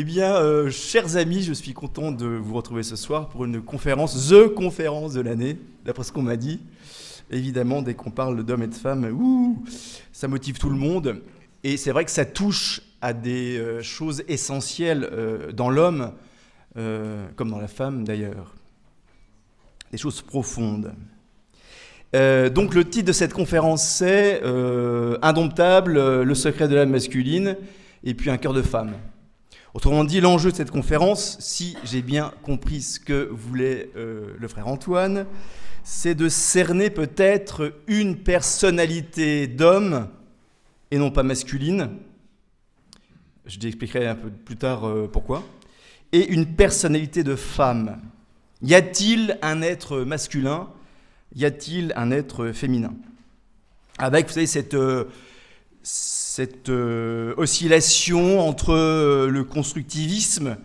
Eh bien, euh, chers amis, je suis content de vous retrouver ce soir pour une conférence, The conférence de l'année, d'après ce qu'on m'a dit. Évidemment, dès qu'on parle d'hommes et de femmes, ça motive tout le monde. Et c'est vrai que ça touche à des euh, choses essentielles euh, dans l'homme, comme dans la femme d'ailleurs. Des choses profondes. donc le titre de cette conférence c'est Indomptable, le secret de l'âme masculine, et puis un cœur de femme. Autrement dit, l'enjeu de cette conférence, si j'ai bien compris ce que voulait euh, le frère Antoine, c'est de cerner peut-être une personnalité d'homme et non pas masculine. Je t'expliquerai un peu plus tard euh, pourquoi. Et une personnalité de femme. Y a-t-il un être masculin? Y a-t-il un être féminin? Avec, vous savez, cette, euh, cette euh, oscillation entre euh, le constructivisme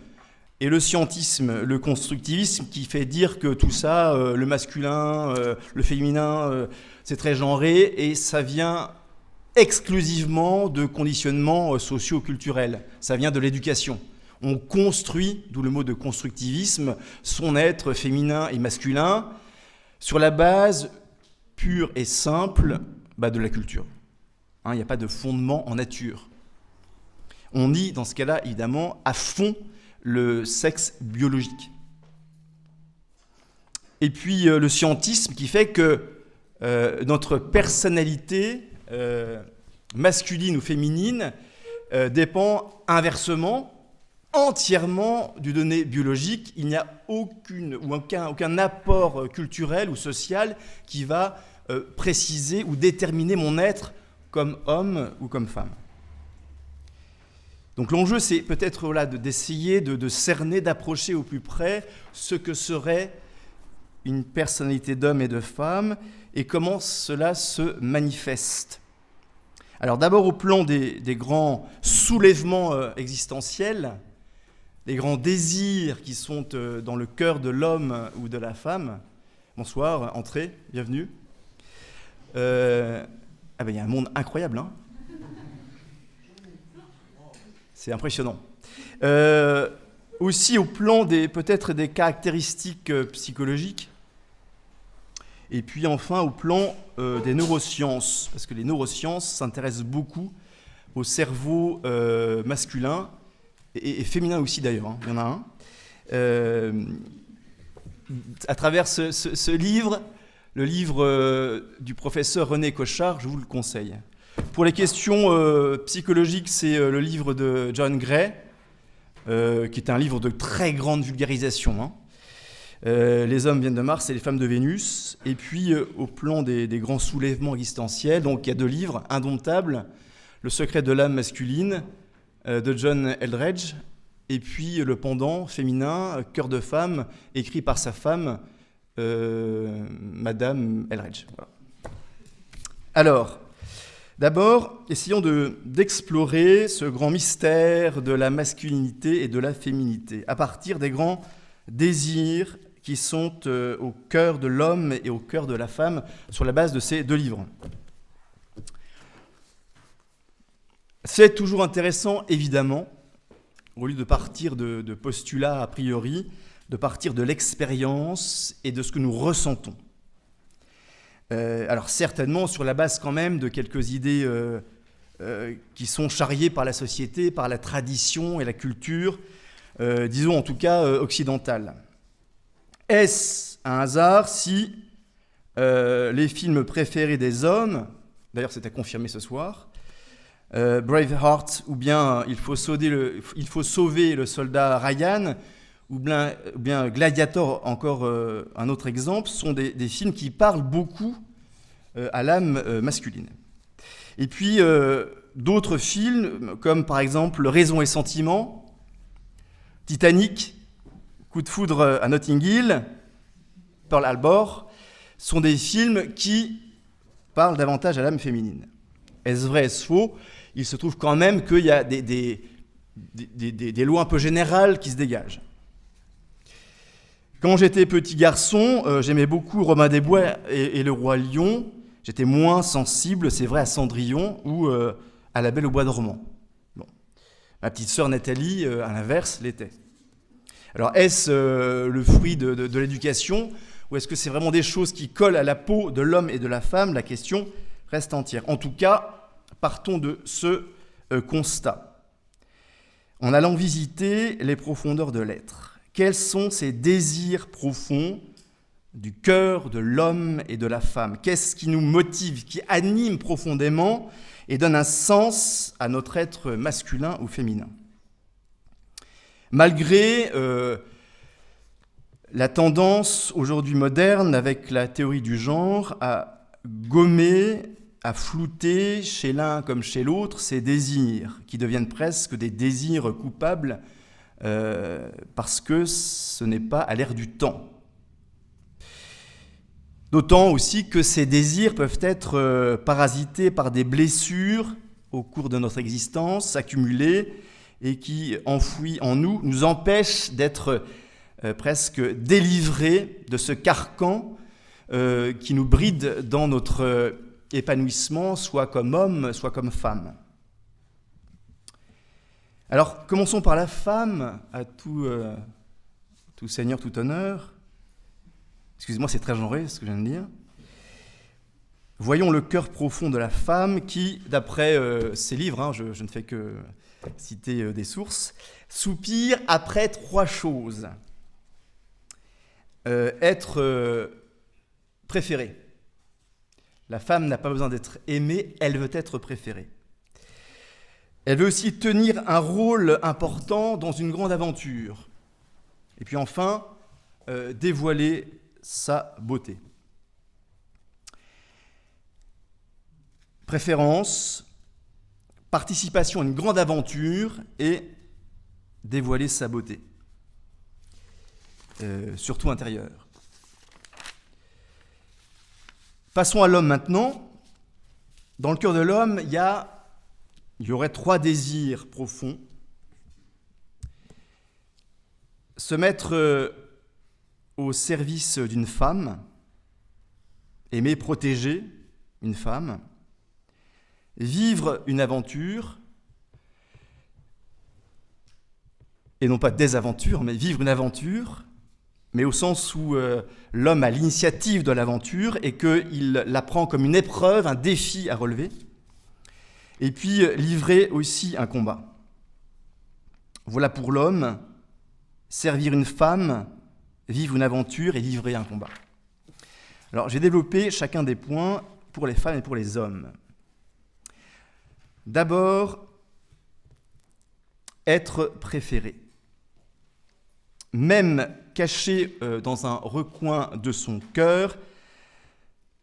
et le scientisme. Le constructivisme qui fait dire que tout ça, euh, le masculin, le féminin, c'est très genré et ça vient exclusivement de conditionnements socio-culturels. Ça vient de l'éducation. On construit, d'où le mot de constructivisme, son être féminin et masculin sur la base pure et simple bah, de la culture. Hein, il n'y a pas de fondement en nature. On nie dans ce cas-là, évidemment, à fond le sexe biologique. Et puis euh, le scientisme qui fait que euh, notre personnalité, euh, masculine ou féminine, dépend inversement, entièrement du donné biologique. Il n'y a aucune, ou aucun, aucun apport culturel ou social qui va préciser ou déterminer mon être comme homme ou comme femme. Donc l'enjeu, c'est peut-être d'essayer de, cerner, d'approcher au plus près ce que serait une personnalité d'homme et de femme et comment cela se manifeste. Alors d'abord au plan des, grands soulèvements euh, existentiels, des grands désirs qui sont euh, dans le cœur de l'homme ou de la femme. Bonsoir, entrez, bienvenue. Euh, ah ben il y a un monde incroyable, hein C'est impressionnant. Euh, aussi au plan des peut-être des caractéristiques euh, psychologiques, et puis enfin au plan euh, des neurosciences, parce que les neurosciences s'intéressent beaucoup au cerveau masculin et, féminin aussi d'ailleurs, hein. il y en a un. à travers ce livre, le livre euh, du professeur René Cochard, je vous le conseille. Pour les questions euh, psychologiques, c'est euh, le livre de John Gray, qui est un livre de très grande vulgarisation. Hein. les hommes viennent de Mars et les femmes de Vénus. Et puis, au plan des, grands soulèvements existentiels, donc il y a deux livres, Indomptable, Le secret de l'âme masculine, de John Eldredge, et puis le pendant féminin, Cœur de femme, écrit par sa femme, Madame Elredge. Alors, d'abord, essayons d'explorer ce grand mystère de la masculinité et de la féminité à partir des grands désirs qui sont euh, au cœur de l'homme et au cœur de la femme sur la base de ces deux livres. C'est toujours intéressant, évidemment, au lieu de partir de postulats a priori, de partir de l'expérience et de ce que nous ressentons. Euh, alors certainement sur la base quand même de quelques idées euh, euh, qui sont charriées par la société, par la tradition et la culture, disons en tout cas occidentale. Est-ce un hasard si les films préférés des hommes, d'ailleurs c'est à confirmer ce soir, Braveheart ou bien il faut sauver le soldat Ryan, ou bien, Gladiator, encore euh, un autre exemple, sont des, films qui parlent beaucoup euh, à l'âme euh, masculine. Et puis d'autres films, comme par exemple Raison et Sentiment, Titanic, Coup de foudre à Notting Hill, Pearl Harbor, sont des films qui parlent davantage à l'âme féminine. Est-ce vrai, est-ce faux? Il se trouve quand même qu'il y a des, des lois un peu générales qui se dégagent. Quand j'étais petit garçon, euh, j'aimais beaucoup Romain Desbois et, et le roi Lion. J'étais moins sensible, c'est vrai, à Cendrillon ou euh, à La Belle au Bois dormant. Bon. Ma petite sœur Nathalie, à l'inverse, l'était. Alors est-ce le fruit de l'éducation ou est-ce que c'est vraiment des choses qui collent à la peau de l'homme et de la femme? La question reste entière. En tout cas, partons de ce constat. En allant visiter les profondeurs de l'être, quels sont ces désirs profonds du cœur de l'homme et de la femme? Qu'est-ce qui nous motive, qui anime profondément et donne un sens à notre être masculin ou féminin? Malgré euh, la tendance aujourd'hui moderne avec la théorie du genre à gommer, à flouter chez l'un comme chez l'autre ces désirs qui deviennent presque des désirs coupables euh, parce que ce n'est pas à l'air du temps. D'autant aussi que ces désirs peuvent être euh, parasités par des blessures au cours de notre existence, accumulées, et qui, enfouies en nous, nous empêchent d'être euh, presque délivrés de ce carcan qui nous bride dans notre épanouissement, soit comme homme, soit comme femme. Alors, commençons par la femme, à tout, tout seigneur, tout honneur. Excusez-moi, c'est très genré ce que je viens de dire. Voyons le cœur profond de la femme qui, d'après euh, ses livres, hein, je, ne fais que citer euh, des sources, soupire après trois choses. Euh, être préférée. La femme n'a pas besoin d'être aimée, elle veut être préférée. Elle veut aussi tenir un rôle important dans une grande aventure. Et puis enfin, dévoiler sa beauté. Préférence, participation à une grande aventure et dévoiler sa beauté, euh, surtout intérieure. Passons à l'homme maintenant. Dans le cœur de l'homme, il y, a, il y aurait trois désirs profonds. Se mettre euh, au service d'une femme, aimer protéger une femme, vivre une aventure, et non pas des aventures, mais vivre une aventure, mais au sens où euh, l'homme a l'initiative de l'aventure et qu'il la prend comme une épreuve, un défi à relever, et puis euh, livrer aussi un combat. Voilà pour l'homme, servir une femme, vivre une aventure et livrer un combat. Alors j'ai développé chacun des points pour les femmes et pour les hommes. D'abord, être préféré. Même caché euh, dans un recoin de son cœur,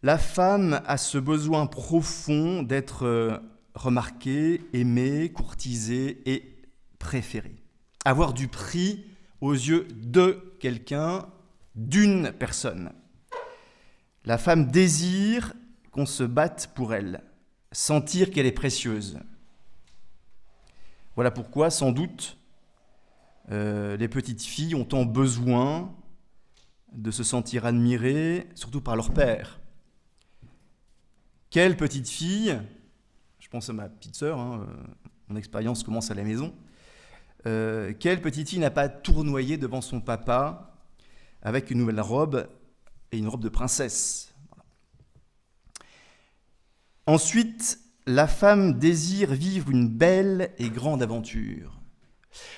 la femme a ce besoin profond d'être remarquée, aimée, courtisée et préférée. Avoir du prix aux yeux de quelqu'un, d'une personne. La femme désire qu'on se batte pour elle, sentir qu'elle est précieuse. Voilà pourquoi, sans doute, euh, les petites filles ont tant besoin de se sentir admirées, surtout par leur père. Quelle petite fille, pense à ma petite sœur, hein, euh, mon expérience commence à la maison, euh, quelle petite fille n'a pas tournoyé devant son papa avec une nouvelle robe et une robe de princesse? Ensuite, la femme désire vivre une belle et grande aventure.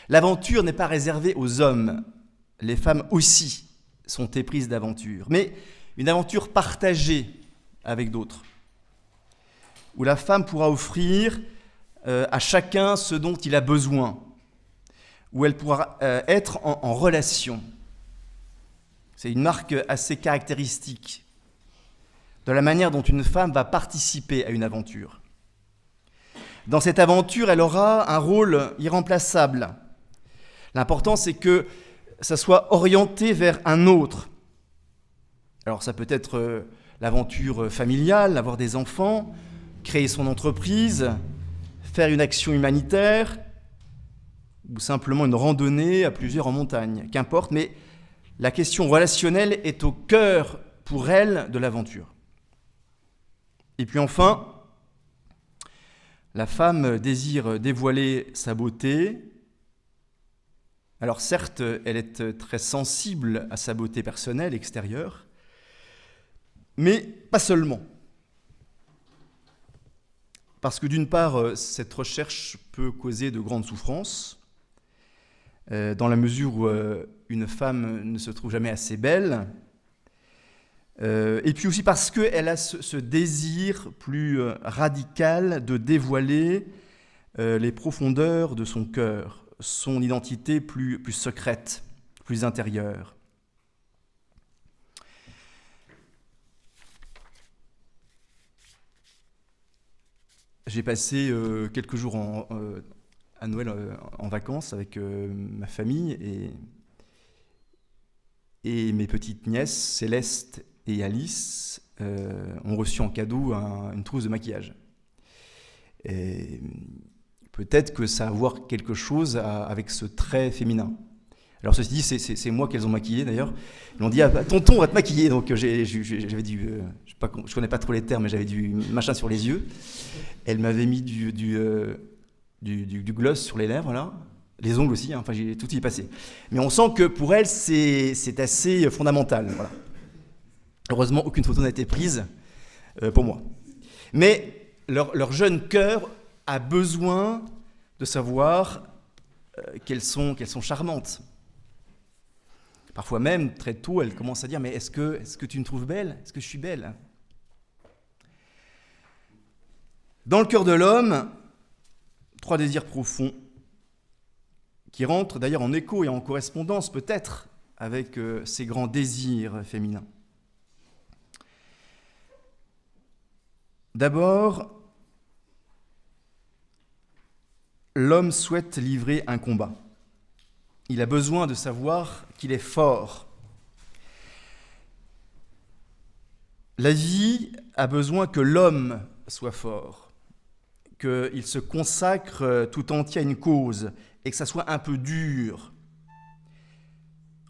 L'aventure n'est pas réservée aux hommes, les femmes aussi sont éprises d'aventure, mais une aventure partagée avec d'autres, où la femme pourra offrir euh, à chacun ce dont il a besoin, où elle pourra euh, être en, relation. C'est une marque assez caractéristique de la manière dont une femme va participer à une aventure. Dans cette aventure, elle aura un rôle irremplaçable. L'important, c'est que ça soit orienté vers un autre. Alors ça peut être euh, l'aventure familiale, avoir des enfants, créer son entreprise, faire une action humanitaire, ou simplement une randonnée à plusieurs en montagne, qu'importe, mais la question relationnelle est au cœur pour elle de l'aventure. Et puis enfin, La femme désire dévoiler sa beauté. Alors certes, elle est très sensible à sa beauté personnelle, extérieure, mais pas seulement. Parce que d'une part, cette recherche peut causer de grandes souffrances, euh, dans la mesure où euh, une femme ne se trouve jamais assez belle, euh, et puis aussi parce qu'elle a ce, désir plus radical de dévoiler les profondeurs de son cœur, son identité plus, plus secrète, plus intérieure. J'ai passé quelques jours en, à Noël euh, en vacances avec euh, ma famille et, mes petites nièces, Céleste et Alice, euh, ont reçu en cadeau une trousse de maquillage. Peut-être que ça a à voir quelque chose avec ce trait féminin. Alors ceci dit, c'est moi qu'elles ont maquillé d'ailleurs. Ils m'ont dit, ah, bah, tonton, on va te maquiller. Donc j'avais du, je, connais pas trop les termes, mais j'avais du machin sur les yeux. Elle m'avait mis du, du, gloss sur les lèvres, là. Les ongles aussi, hein, enfin, j'ai tout y est passé. Mais on sent que pour elle, c'est assez fondamental. Heureusement, aucune photo n'a été prise euh, pour moi. Mais leur, jeune cœur a besoin de savoir euh, qu'elles sont, sont charmantes. Parfois même, très tôt, elle commence à dire, mais est -ce que tu me trouves belle? Est-ce que je suis belle? Dans le cœur de l'homme, Trois désirs profonds qui rentrent d'ailleurs en écho et en correspondance peut-être avec euh, ces grands désirs féminins. D'abord, l'homme souhaite livrer un combat. Il a besoin de savoir qu'il est fort. La vie a besoin que l'homme soit fort qu'il se consacre euh, tout entier à une cause et que ça soit un peu dur,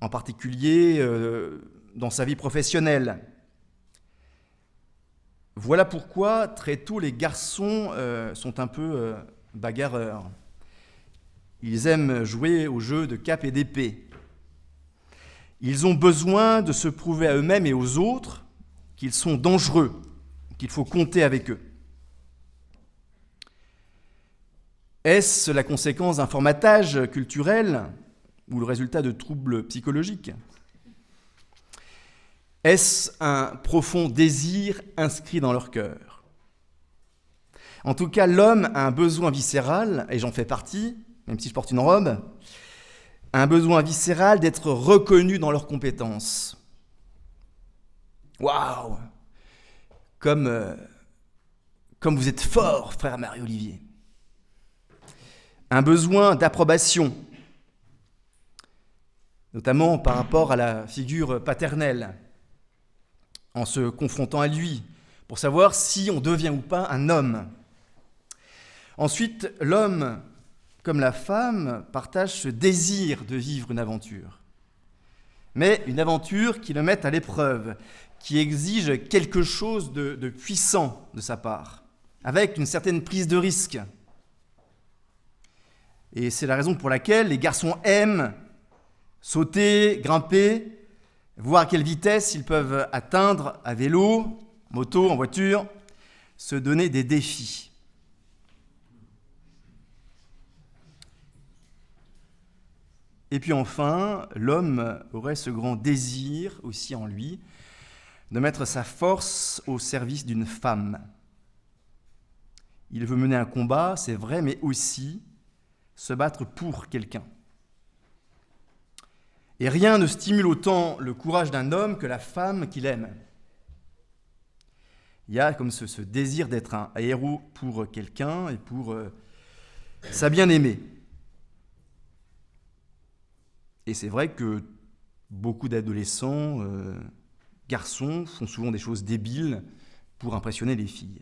en particulier euh, dans sa vie professionnelle. Voilà pourquoi très tôt les garçons euh, sont un peu bagarreurs. Ils aiment jouer au jeu de cap et d'épée. Ils ont besoin de se prouver à eux-mêmes et aux autres qu'ils sont dangereux, qu'il faut compter avec eux. Est-ce la conséquence d'un formatage culturel ou le résultat de troubles psychologiques? Est-ce un profond désir inscrit dans leur cœur? En tout cas, l'homme a un besoin viscéral, et j'en fais partie, même si je porte une robe, un besoin viscéral d'être reconnu dans leurs compétences. Waouh! Comme, euh, comme vous êtes fort, frère Marie-Olivier un besoin d'approbation, notamment par rapport à la figure paternelle, en se confrontant à lui, pour savoir si on devient ou pas un homme. Ensuite, l'homme, comme la femme, partage ce désir de vivre une aventure. Mais une aventure qui le mette à l'épreuve, qui exige quelque chose de, de puissant de sa part, avec une certaine prise de risque. Et c'est la raison pour laquelle les garçons aiment sauter, grimper, voir à quelle vitesse ils peuvent atteindre à vélo, moto, en voiture, se donner des défis. Et puis enfin, l'homme aurait ce grand désir aussi en lui de mettre sa force au service d'une femme. Il veut mener un combat, c'est vrai, mais aussi se battre pour quelqu'un. Et rien ne stimule autant le courage d'un homme que la femme qu'il aime. Il y a comme ce, désir d'être un héros pour quelqu'un et pour euh, sa bien-aimée. Et c'est vrai que beaucoup d'adolescents, euh, garçons, font souvent des choses débiles pour impressionner les filles.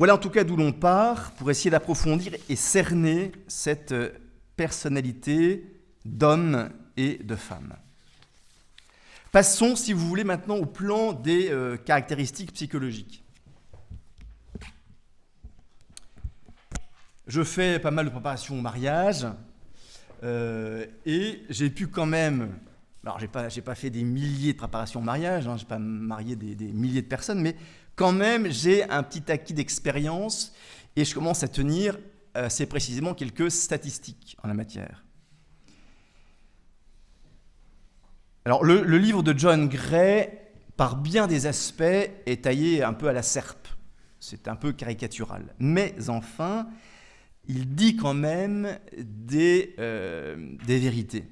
Voilà en tout cas d'où l'on part pour essayer d'approfondir et cerner cette personnalité d'homme et de femme. Passons, si vous voulez, maintenant au plan des euh, caractéristiques psychologiques. je fais pas mal de préparations au mariage euh, et j'ai pu quand même. Alors, j'ai pas, pas fait des milliers de préparations au mariage, hein, j'ai pas marié des, milliers de personnes, mais quand même, j'ai un petit acquis d'expérience et je commence à tenir assez précisément quelques statistiques en la matière. Alors, le, le livre de John Gray, par bien des aspects, est taillé un peu à la serpe. C'est un peu caricatural. Mais enfin, il dit quand même des, euh, des vérités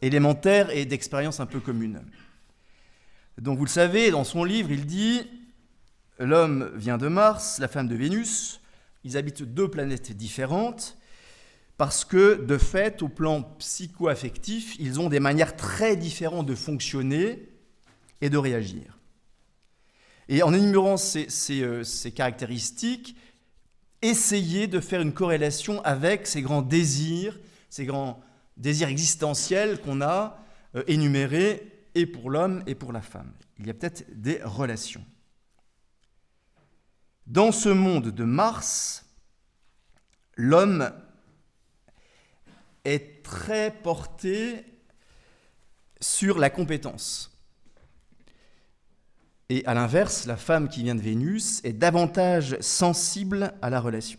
élémentaires et d'expériences un peu communes. Donc vous le savez, dans son livre, il dit L'homme vient de Mars, la femme de Vénus, ils habitent deux planètes différentes, parce que, de fait, au plan psycho-affectif, ils ont des manières très différentes de fonctionner et de réagir. Et en énumérant ces, euh, caractéristiques, essayer de faire une corrélation avec ces grands désirs, ces grands désirs existentiels qu'on a euh, énumérés et pour l'homme et pour la femme. Il y a peut-être des relations. Dans ce monde de Mars, l'homme est très porté sur la compétence. Et à l'inverse, la femme qui vient de Vénus est davantage sensible à la relation.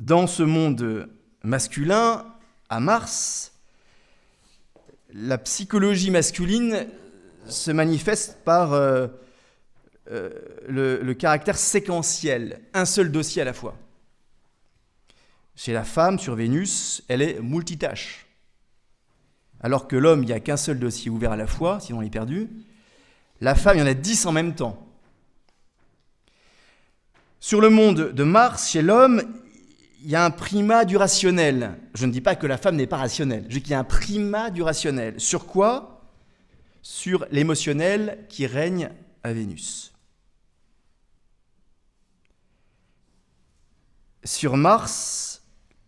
Dans ce monde masculin, à Mars, la psychologie masculine se manifeste par euh, euh, le, caractère séquentiel, un seul dossier à la fois. Chez la femme, sur Vénus, elle est multitâche. Alors que l'homme, il n'y a qu'un seul dossier ouvert à la fois, sinon il est perdu. La femme, il y en a dix en même temps. Sur le monde de Mars, chez l'homme, il y a un primat du rationnel. Je ne dis pas que la femme n'est pas rationnelle, je dis qu'il y a un primat du rationnel. Sur quoi? Sur l'émotionnel qui règne à Vénus. Sur Mars,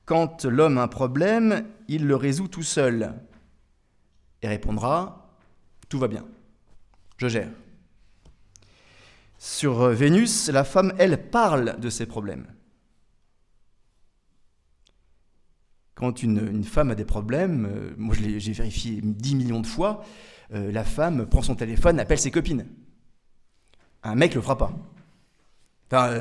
quand l'homme a un problème, il le résout tout seul et répondra Tout va bien, je gère. Sur Vénus, la femme, elle, parle de ses problèmes. Quand une, femme a des problèmes, euh, moi j'ai vérifié 10 millions de fois, euh, la femme prend son téléphone, appelle ses copines. Un mec le fera pas. Enfin,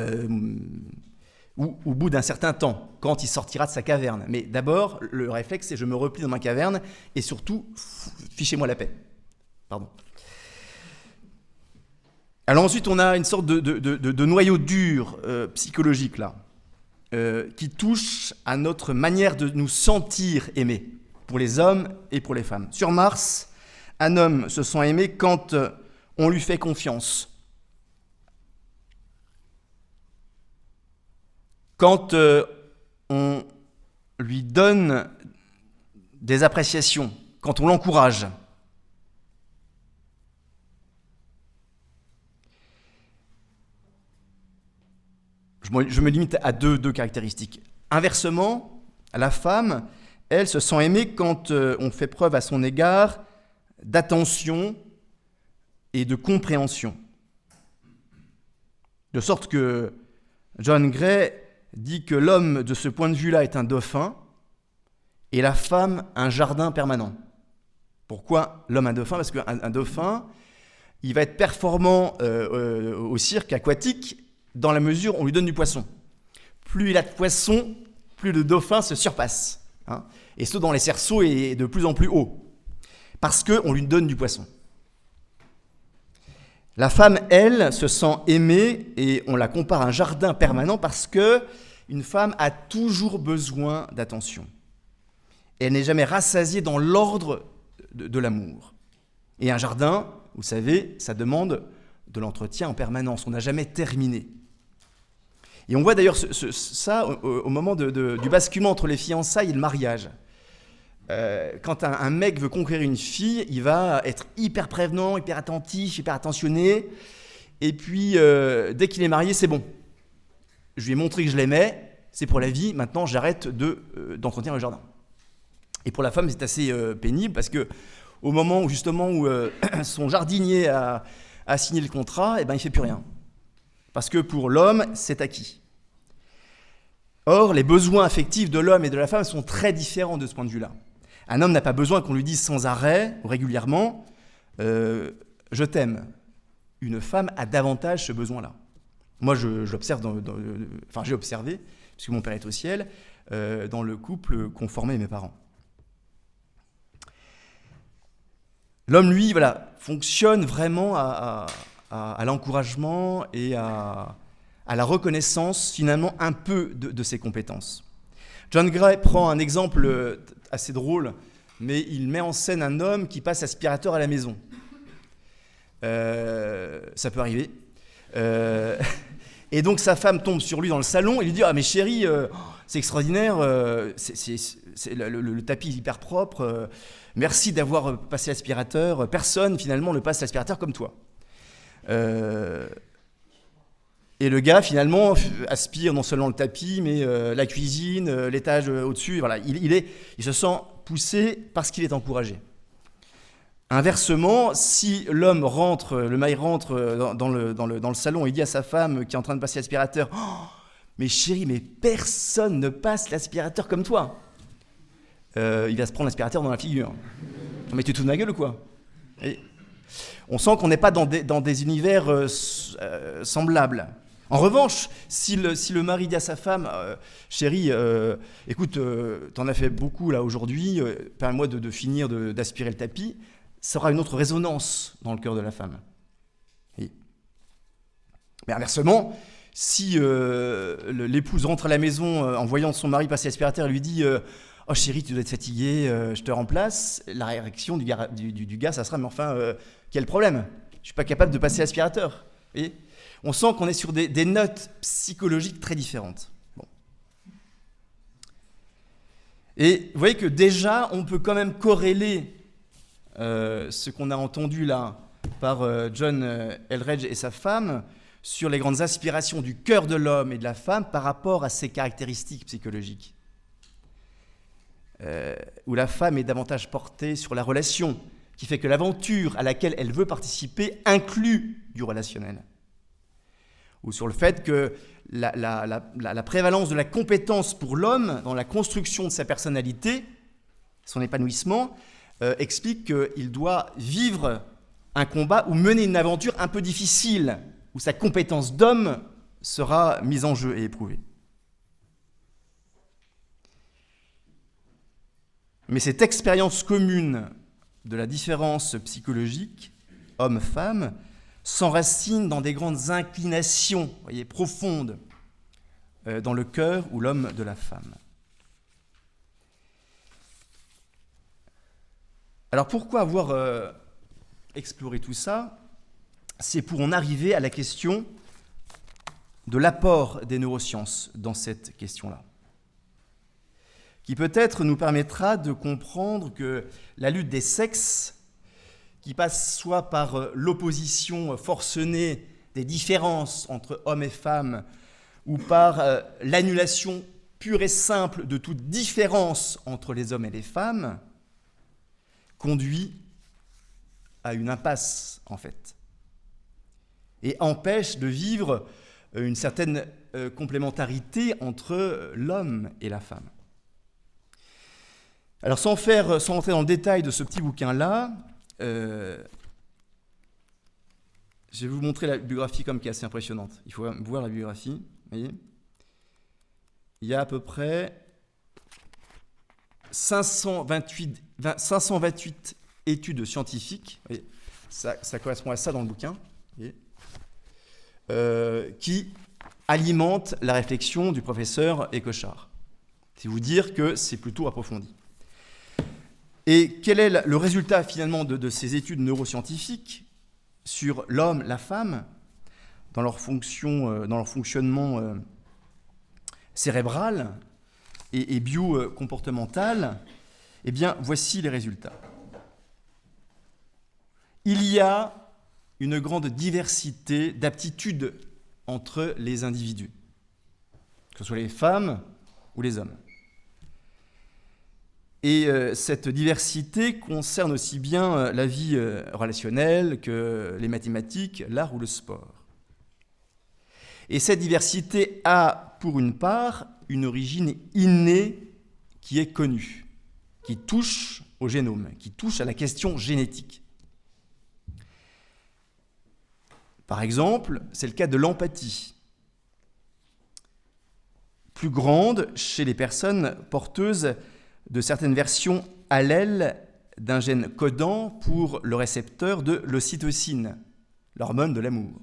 au bout d'un certain temps, quand il sortira de sa caverne. Mais d'abord, le réflexe, c'est je me replie dans ma caverne et surtout, fichez-moi la paix. Pardon. Alors ensuite, on a une sorte de, noyau dur euh, psychologique là, euh, qui touche à notre manière de nous sentir aimés, pour les hommes et pour les femmes. Sur Mars, un homme se sent aimé quand euh, on lui fait confiance, quand euh, on lui donne des appréciations, quand on l'encourage. Je me, limite à deux, caractéristiques. Inversement, la femme, elle se sent aimée quand euh, on fait preuve à son égard d'attention et de compréhension. De sorte que John Gray dit que l'homme, de ce point de vue-là, est un dauphin et la femme, un jardin permanent. Pourquoi l'homme un dauphin? Parce qu'un dauphin, il va être performant euh, euh, au cirque aquatique dans la mesure où on lui donne du poisson. Plus il a de poisson, plus le dauphin se surpasse. Hein. et ce, dans les cerceaux, est de plus en plus haut. Parce qu'on lui donne du poisson. La femme, elle, se sent aimée et on la compare à un jardin permanent parce que une femme a toujours besoin d'attention. elle n'est jamais rassasiée dans l'ordre de, l'amour. Et un jardin, vous savez, ça demande de l'entretien en permanence. On n'a jamais terminé. Et on voit d'ailleurs ça au, moment du basculement entre les fiançailles et le mariage. Euh, quand un, mec veut conquérir une fille, il va être hyper prévenant, hyper attentif, hyper attentionné. Et puis, euh, dès qu'il est marié, c'est bon. Je lui ai montré que je l'aimais, c'est pour la vie, maintenant j'arrête de, euh, d'entretenir le jardin. Et pour la femme, c'est assez pénible parce que au moment où justement où son jardinier a, signé le contrat, eh ben, il ne fait plus rien. Parce que pour l'homme, c'est acquis. Or, les besoins affectifs de l'homme et de la femme sont très différents de ce point de vue-là. Un homme n'a pas besoin qu'on lui dise sans arrêt ou régulièrement euh, Je t'aime. Une femme a davantage ce besoin-là. Moi, j'observe, enfin j'ai observé, puisque mon père est au ciel, euh, dans le couple conformé mes parents. L'homme, lui, voilà, fonctionne vraiment à, l'encouragement et à, la reconnaissance, finalement, un peu de, ses compétences. John Gray prend un exemple euh, assez drôle, mais il met en scène un homme qui passe aspirateur à la maison. Euh, ça peut arriver. Euh, et donc sa femme tombe sur lui dans le salon et lui dit Ah, mais chérie, c'est extraordinaire, c'est, le, tapis est hyper propre, Merci d'avoir passé l'aspirateur. Personne, finalement, ne passe l'aspirateur comme toi. Euh, et le gars, finalement, aspire non seulement le tapis, mais euh, la cuisine, l'étage au-dessus. Voilà, il, est, il se sent poussé parce qu'il est encouragé. Inversement, si l'homme rentre, le mari rentre dans, le, dans, le, dans, le, salon et dit à sa femme qui est en train de passer l'aspirateur oh, Mais chérie, mais personne ne passe l'aspirateur comme toi. Euh, il va se prendre l'aspirateur dans la figure. Mais tu te fous de ma gueule ou quoi? On sent qu'on n'est pas dans des, univers euh, euh, semblables. En revanche, si le, mari dit à sa femme, chérie, écoute, t'en as fait beaucoup là aujourd'hui, permets-moi de, finir d'aspirer le tapis, ça aura une autre résonance dans le cœur de la femme. Mais inversement, si l'épouse rentre à la maison en voyant son mari passer l'aspirateur et lui dit Oh chérie, tu dois être fatiguée, euh, je te remplace. La réaction du gars, du, gars ça sera Mais enfin, euh, quel problème? Je suis pas capable de passer l'aspirateur. On sent qu'on est sur des, notes psychologiques très différentes. Et vous voyez que déjà, on peut quand même corréler euh, ce qu'on a entendu là par John Elredge et sa femme sur les grandes aspirations du cœur de l'homme et de la femme par rapport à ses caractéristiques psychologiques. Euh, où la femme est davantage portée sur la relation, qui fait que l'aventure à laquelle elle veut participer inclut du relationnel. Ou sur le fait que la, prévalence de la compétence pour l'homme dans la construction de sa personnalité, son épanouissement, euh, explique qu'il doit vivre un combat ou mener une aventure un peu difficile, où sa compétence d'homme sera mise en jeu et éprouvée. Mais cette expérience commune de la différence psychologique, homme-femme, s'enracine dans des grandes inclinations voyez, profondes euh, dans le cœur ou l'homme de la femme. Alors pourquoi avoir euh, exploré tout ça? C'est pour en arriver à la question de l'apport des neurosciences dans cette question-là qui peut-être nous permettra de comprendre que la lutte des sexes, qui passe soit par euh, l'opposition forcenée des différences entre hommes et femmes, ou par euh, l'annulation pure et simple de toute différence entre les hommes et les femmes, conduit à une impasse, en fait, et empêche de vivre euh, une certaine complémentarité entre l'homme et la femme. Alors sans, faire, sans entrer dans le détail de ce petit bouquin-là, euh, je vais vous montrer la biographie comme qui est assez impressionnante. Il faut voir la biographie. Voyez Il y a à peu près 528, 528 études scientifiques. Ça, correspond à ça dans le bouquin. Euh, qui alimentent la réflexion du professeur Ecochard. C'est vous dire que c'est plutôt approfondi. Et quel est le résultat finalement de, ces études neuroscientifiques sur l'homme, la femme, dans leur, fonction, euh, dans leur fonctionnement euh, cérébral et, bio-comportemental? Eh bien, voici les résultats. Il y a une grande diversité d'aptitudes entre les individus, que ce soit les femmes ou les hommes. Et euh, cette diversité concerne aussi bien euh, la vie euh, relationnelle que les mathématiques, l'art ou le sport. Et cette diversité a, pour une part, une origine innée qui est connue, qui touche au génome, qui touche à la question génétique. Par exemple, c'est le cas de l'empathie, plus grande chez les personnes porteuses de certaines versions allèles d'un gène codant pour le récepteur de l'ocytocine, l'hormone de l'amour.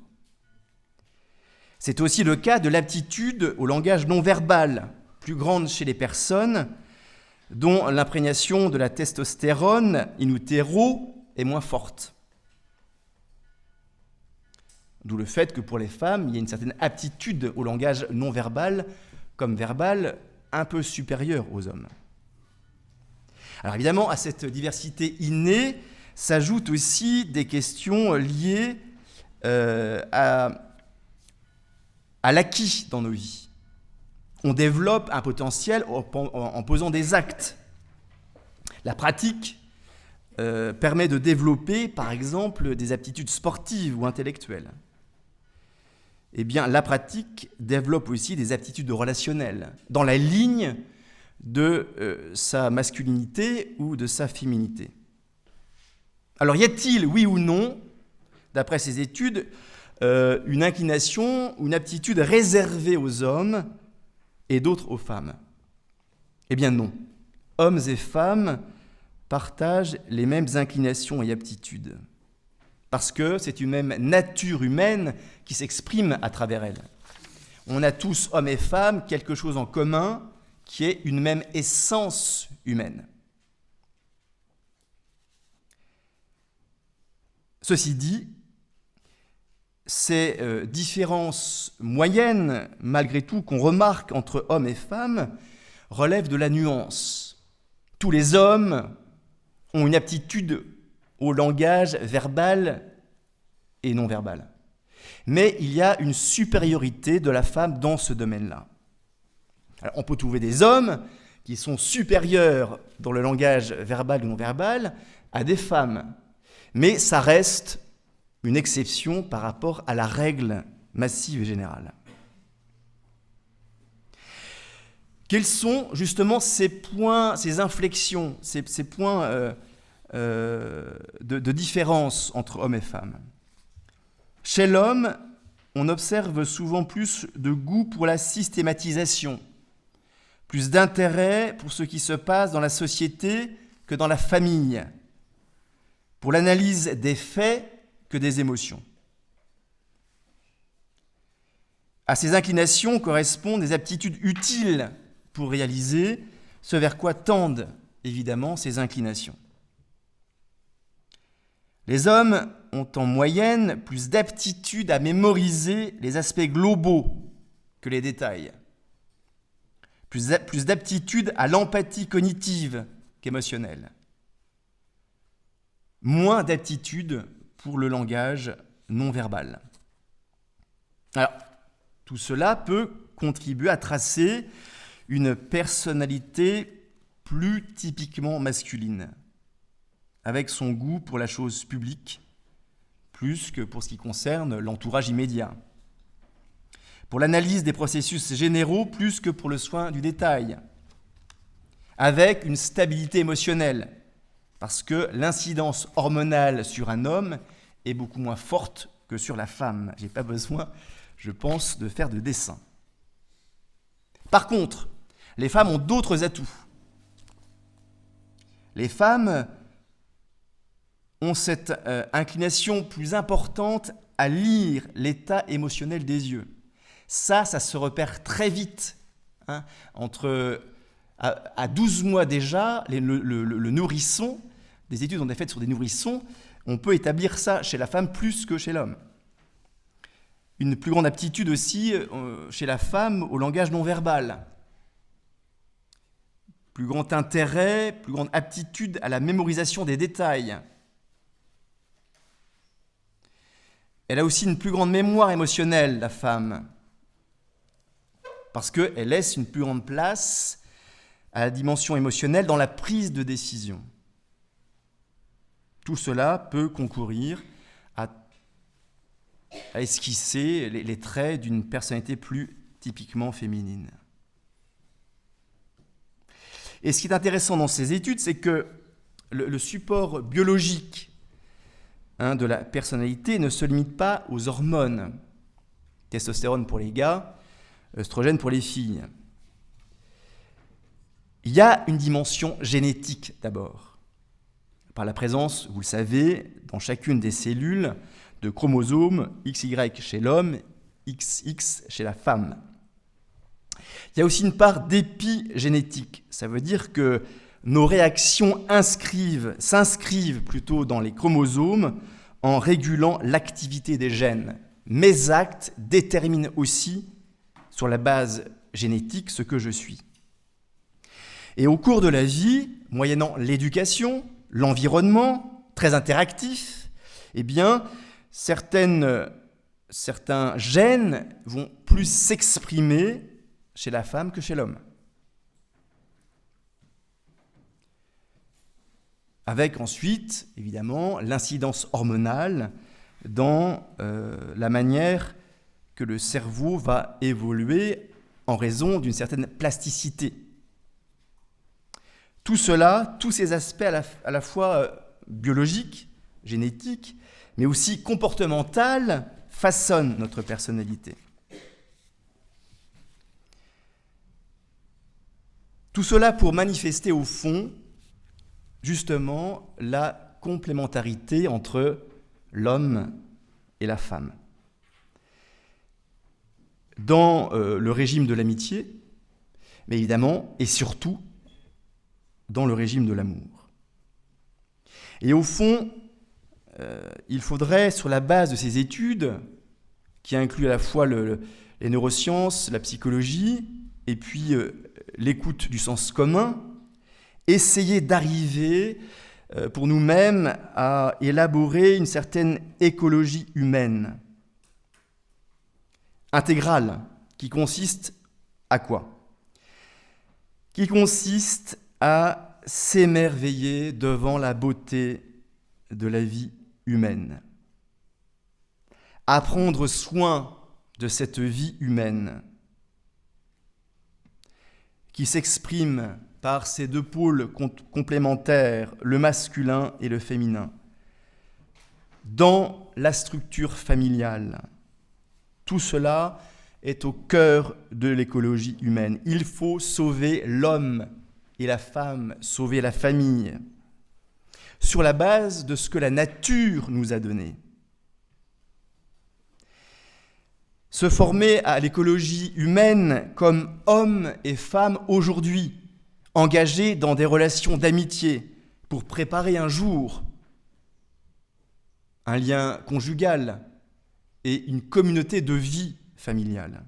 C'est aussi le cas de l'aptitude au langage non verbal, plus grande chez les personnes dont l'imprégnation de la testostérone in utero est moins forte. D'où le fait que pour les femmes, il y a une certaine aptitude au langage non verbal comme verbal un peu supérieure aux hommes. Alors évidemment, à cette diversité innée s'ajoutent aussi des questions liées euh, à, l'acquis dans nos vies. On développe un potentiel en, posant des actes. La pratique euh, permet de développer, par exemple, des aptitudes sportives ou intellectuelles. Eh bien, la pratique développe aussi des aptitudes relationnelles, dans la ligne de euh, sa masculinité ou de sa féminité. Alors, y a-t-il, oui ou non, d'après ces études, euh, une inclination ou une aptitude réservée aux hommes et d'autres aux femmes? Eh bien non. Hommes et femmes partagent les mêmes inclinations et aptitudes, parce que c'est une même nature humaine qui s'exprime à travers elles. On a tous, hommes et femmes, quelque chose en commun qui est une même essence humaine. Ceci dit, ces euh, différences moyennes, malgré tout, qu'on remarque entre hommes et femmes, relèvent de la nuance. Tous les hommes ont une aptitude au langage verbal et non verbal. Mais il y a une supériorité de la femme dans ce domaine-là. On peut trouver des hommes qui sont supérieurs dans le langage verbal ou non verbal à des femmes. Mais ça reste une exception par rapport à la règle massive et générale. Quels sont justement ces points, ces inflexions, ces, points euh, euh, de, de différence entre hommes et femmes? Chez l'homme, on observe souvent plus de goût pour la systématisation, plus d'intérêt pour ce qui se passe dans la société que dans la famille, pour l'analyse des faits que des émotions. À ces inclinations correspondent des aptitudes utiles pour réaliser ce vers quoi tendent évidemment ces inclinations. Les hommes ont en moyenne plus d'aptitude à mémoriser les aspects globaux que les détails, plus d'aptitude à l'empathie cognitive qu'émotionnelle, moins d'aptitude pour le langage non verbal. Alors, tout cela peut contribuer à tracer une personnalité plus typiquement masculine, avec son goût pour la chose publique, plus que pour ce qui concerne l'entourage immédiat, pour l'analyse des processus généraux plus que pour le soin du détail, avec une stabilité émotionnelle, parce que l'incidence hormonale sur un homme est beaucoup moins forte que sur la femme. Je n'ai pas besoin, je pense, de faire de dessin. Par contre, les femmes ont d'autres atouts. Les femmes ont cette euh, inclination plus importante à lire l'état émotionnel des yeux. Ça, ça se repère très vite. Hein. entre, à, 12 mois déjà, le, le, nourrisson, des études ont été faites sur des nourrissons, on peut établir ça chez la femme plus que chez l'homme. Une plus grande aptitude aussi euh, chez la femme au langage non verbal. Plus grand intérêt, plus grande aptitude à la mémorisation des détails. Elle a aussi une plus grande mémoire émotionnelle, la femme, parce qu'elle laisse une plus grande place à la dimension émotionnelle dans la prise de décision. Tout cela peut concourir à esquisser les, traits d'une personnalité plus typiquement féminine. Et ce qui est intéressant dans ces études, c'est que le, support biologique hein, de la personnalité ne se limite pas aux hormones. Testostérone pour les gars, œstrogène pour les filles. Il y a une dimension génétique d'abord, par la présence, vous le savez, dans chacune des cellules de chromosomes XY chez l'homme, XX chez la femme. Il y a aussi une part d'épigénétique. Ça veut dire que nos réactions inscrivent, s'inscrivent plutôt dans les chromosomes en régulant l'activité des gènes. Mes actes déterminent aussi, sur la base génétique, ce que je suis. Et au cours de la vie, moyennant l'éducation, l'environnement, très interactif, eh bien, certaines, certains gènes vont plus s'exprimer chez la femme que chez l'homme. Avec ensuite, évidemment, l'incidence hormonale dans euh, la manière que le cerveau va évoluer en raison d'une certaine plasticité. Tout cela, tous ces aspects à la, fois euh, biologiques, génétiques, mais aussi comportementales, façonnent notre personnalité. Tout cela pour manifester au fond justement la complémentarité entre l'homme et la femme. Dans euh, le régime de l'amitié, mais évidemment et surtout dans le régime de l'amour. Et au fond, euh, il faudrait, sur la base de ces études, qui incluent à la fois les neurosciences, la psychologie, et puis euh, l'écoute du sens commun, essayer d'arriver pour nous-mêmes à élaborer une certaine écologie humaine, intégrale, qui consiste à quoi? Qui consiste à s'émerveiller devant la beauté de la vie humaine, à prendre soin de cette vie humaine qui s'exprime par ces deux pôles complémentaires, le masculin et le féminin, dans la structure familiale. Tout cela est au cœur de l'écologie humaine. Il faut sauver l'homme et la femme, sauver la famille, sur la base de ce que la nature nous a donné. Se former à l'écologie humaine comme hommes et femmes aujourd'hui, engagés dans des relations d'amitié pour préparer un jour un lien conjugal et une communauté de vie familiale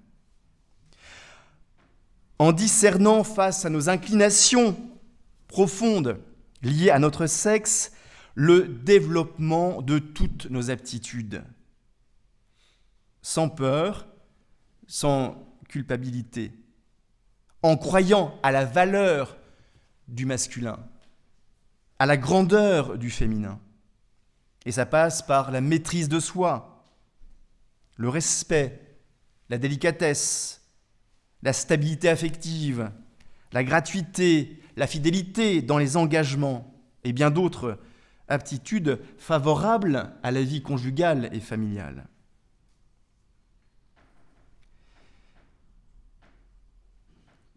en discernant face à nos inclinations profondes liées à notre sexe le développement de toutes nos aptitudes, sans peur, sans culpabilité, en croyant à la valeur du masculin, à la grandeur du féminin. Et ça passe par la maîtrise de soi, le respect, la délicatesse, la stabilité affective, la gratuité, la fidélité dans les engagements et bien d'autres aptitudes favorables à la vie conjugale et familiale.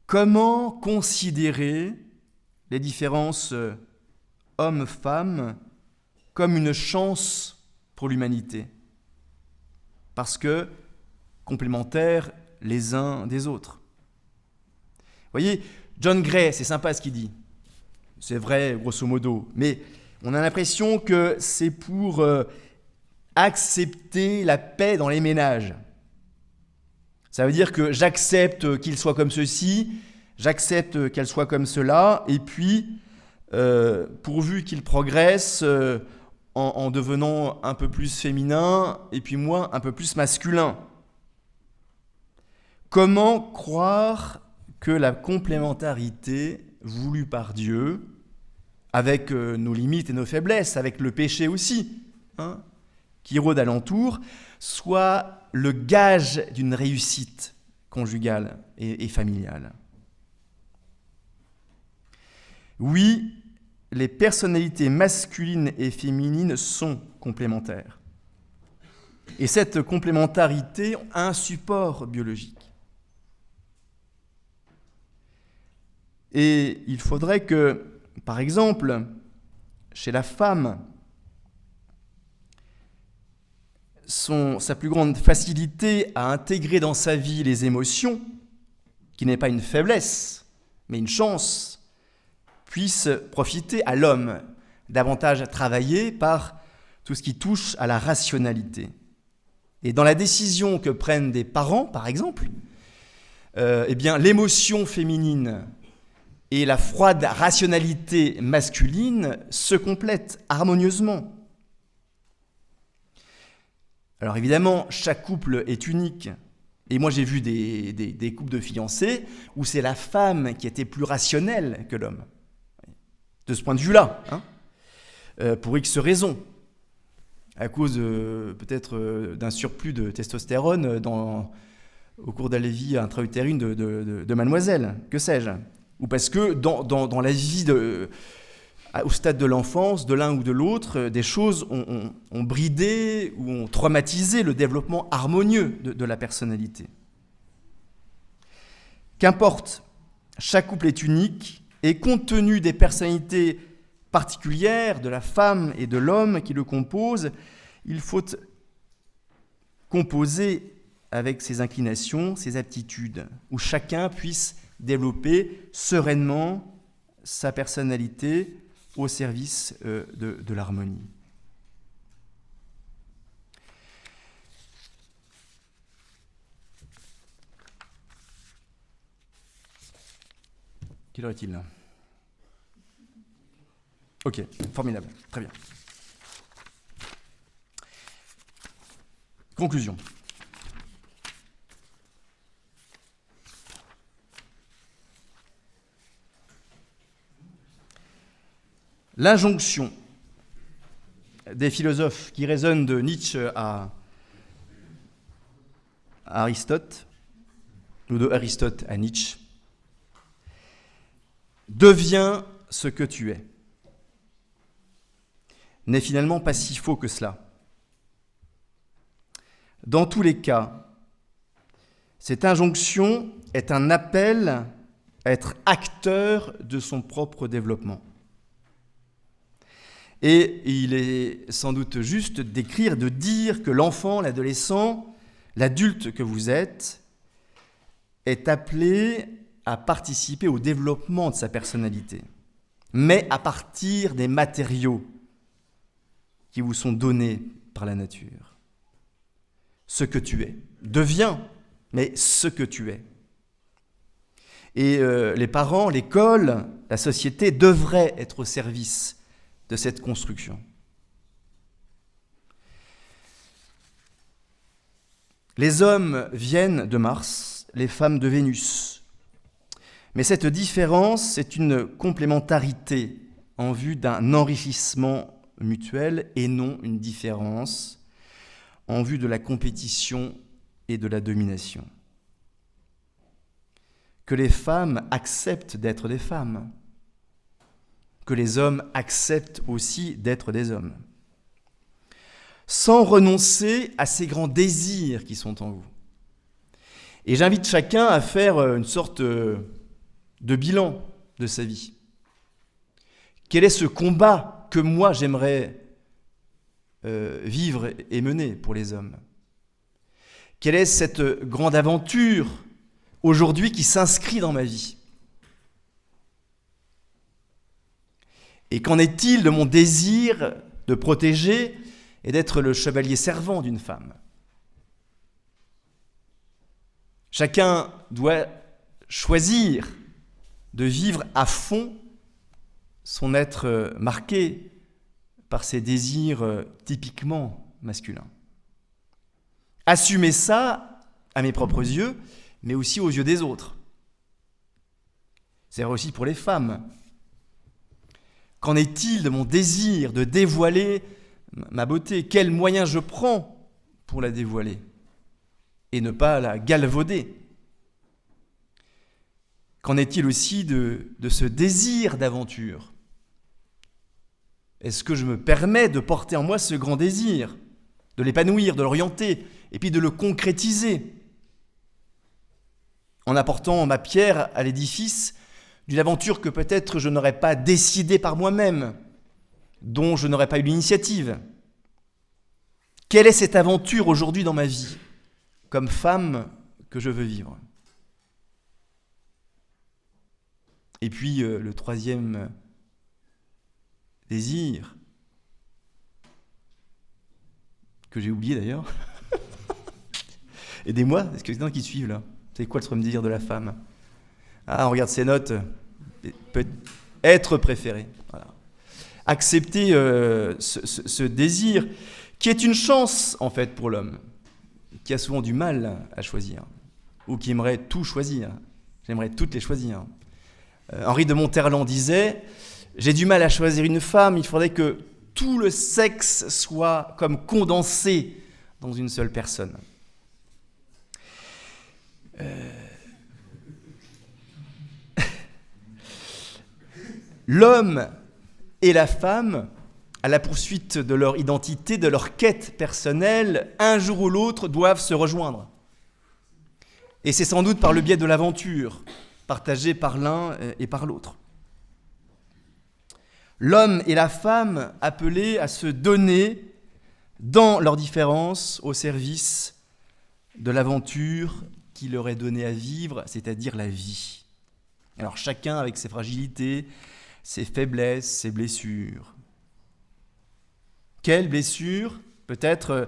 Comment considérer les différences hommes-femmes comme une chance pour l'humanité? Parce que complémentaires les uns des autres. Vous voyez, John Gray, c'est sympa ce qu'il dit. C'est vrai, grosso modo. Mais on a l'impression que c'est pour euh, accepter la paix dans les ménages. Ça veut dire que j'accepte qu'il soit comme ceci, j'accepte qu'elle soit comme cela, et puis, euh, pourvu qu'il progresse euh, en devenant un peu plus féminin, et puis moi un peu plus masculin. Comment croire que la complémentarité voulue par Dieu, avec euh, nos limites et nos faiblesses, avec le péché aussi, hein, qui rôde alentour, soit le gage d'une réussite conjugale et, familiale? Oui, les personnalités masculines et féminines sont complémentaires. Et cette complémentarité a un support biologique. Et il faudrait que, par exemple, chez la femme, sa plus grande facilité à intégrer dans sa vie les émotions, qui n'est pas une faiblesse, mais une chance, puisse profiter à l'homme, davantage travailler par tout ce qui touche à la rationalité. Et dans la décision que prennent des parents, par exemple, euh, eh l'émotion féminine et la froide rationalité masculine se complètent harmonieusement. Alors évidemment, chaque couple est unique. Et moi j'ai vu des, couples de fiancés où c'est la femme qui était plus rationnelle que l'homme. De ce point de vue-là, hein, euh, pour X raisons. À cause peut-être euh, d'un surplus de testostérone dans, au cours de la vie intra-utérine de, de, mademoiselle, que sais-je. Ou parce que dans, dans la vie de, au stade de l'enfance, de l'un ou de l'autre, euh, des choses ont, bridé ou ont traumatisé le développement harmonieux de, la personnalité. Qu'importe, chaque couple est unique et compte tenu des personnalités particulières de la femme et de l'homme qui le composent, il faut composer avec ses inclinations, ses aptitudes, où chacun puisse développer sereinement sa personnalité au service euh, de, de l'harmonie. Quelle heure est-il Ok, formidable, très bien. Conclusion. L'injonction des philosophes qui résonnent de Nietzsche à, Aristote, ou de Aristote à Nietzsche, deviens ce que tu es, n'est finalement pas si faux que cela. Dans tous les cas, cette injonction est un appel à être acteur de son propre développement. Et il est sans doute juste d'écrire, de dire que l'enfant, l'adolescent, l'adulte que vous êtes, est appelé à participer au développement de sa personnalité, mais à partir des matériaux qui vous sont donnés par la nature. Ce que tu es. Deviens, mais ce que tu es. Et euh, les parents, l'école, la société devraient être au service de cette construction. Les hommes viennent de Mars, les femmes de Vénus. Mais cette différence, c'est une complémentarité en vue d'un enrichissement mutuel et non une différence en vue de la compétition et de la domination. Que les femmes acceptent d'être des femmes, que les hommes acceptent aussi d'être des hommes, sans renoncer à ces grands désirs qui sont en vous. Et j'invite chacun à faire euh, une sorte euh, de bilan de sa vie. Quel est ce combat que moi j'aimerais euh, vivre et mener pour les hommes? Quelle est cette grande aventure aujourd'hui qui s'inscrit dans ma vie? Et qu'en est-il de mon désir de protéger et d'être le chevalier servant d'une femme? Chacun doit choisir de vivre à fond son être marqué par ses désirs typiquement masculins. Assumer ça à mes propres yeux, mais aussi aux yeux des autres. C'est aussi pour les femmes Qu'en est-il de mon désir de dévoiler ma beauté? Quels moyens je prends pour la dévoiler? Et ne pas la galvauder? Qu'en est-il aussi de, ce désir d'aventure? Est-ce que je me permets de porter en moi ce grand désir, de l'épanouir, de l'orienter, et puis de le concrétiser? En apportant ma pierre à l'édifice d'une aventure que peut-être je n'aurais pas décidée par moi-même, dont je n'aurais pas eu l'initiative. Quelle est cette aventure aujourd'hui dans ma vie, comme femme que je veux vivre? Et puis euh, le troisième désir, que j'ai oublié d'ailleurs. Aidez-moi, est-ce que c'est qui suivent là? C'est quoi le troisième désir de la femme? Ah, on regarde ses notes. Être préféré. Accepter euh, ce, désir, qui est une chance en fait pour l'homme, qui a souvent du mal à choisir, ou qui aimerait tout choisir. J'aimerais toutes les choisir. Euh, Henri de Monterland disait J'ai du mal à choisir une femme, il faudrait que tout le sexe soit comme condensé dans une seule personne. Euh, L'homme et la femme, à la poursuite de leur identité, de leur quête personnelle, un jour ou l'autre doivent se rejoindre. Et c'est sans doute par le biais de l'aventure, partagée par l'un et par l'autre. L'homme et la femme appelés à se donner dans leurs différences au service de l'aventure qui leur est donnée à vivre, c'est-à-dire la vie. Alors chacun avec ses fragilités, ses faiblesses, ses blessures. Quelle blessure Peut-être euh,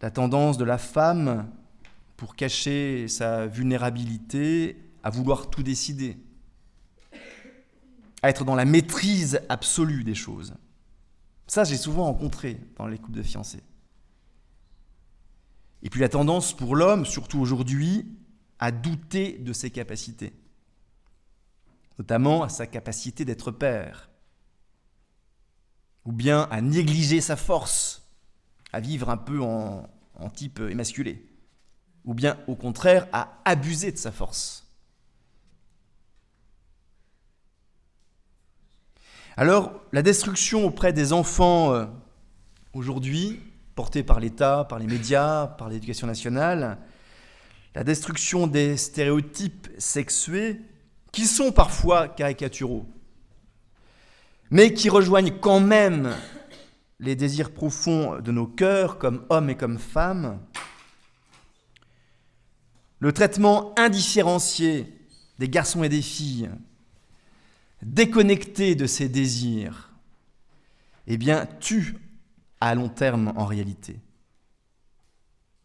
la tendance de la femme pour cacher sa vulnérabilité à vouloir tout décider, à être dans la maîtrise absolue des choses. Ça, j'ai souvent rencontré dans les couples de fiancés. Et puis la tendance pour l'homme, surtout aujourd'hui, à douter de ses capacités notamment à sa capacité d'être père, ou bien à négliger sa force, à vivre un peu en, type émasculé, ou bien au contraire à abuser de sa force. Alors, la destruction auprès des enfants euh, aujourd'hui, portée par l'État, par les médias, par l'éducation nationale, la destruction des stéréotypes sexués qui sont parfois caricaturaux, mais qui rejoignent quand même les désirs profonds de nos cœurs comme hommes et comme femmes, le traitement indifférencié des garçons et des filles, déconnecté de ces désirs, eh bien, tue à long terme en réalité.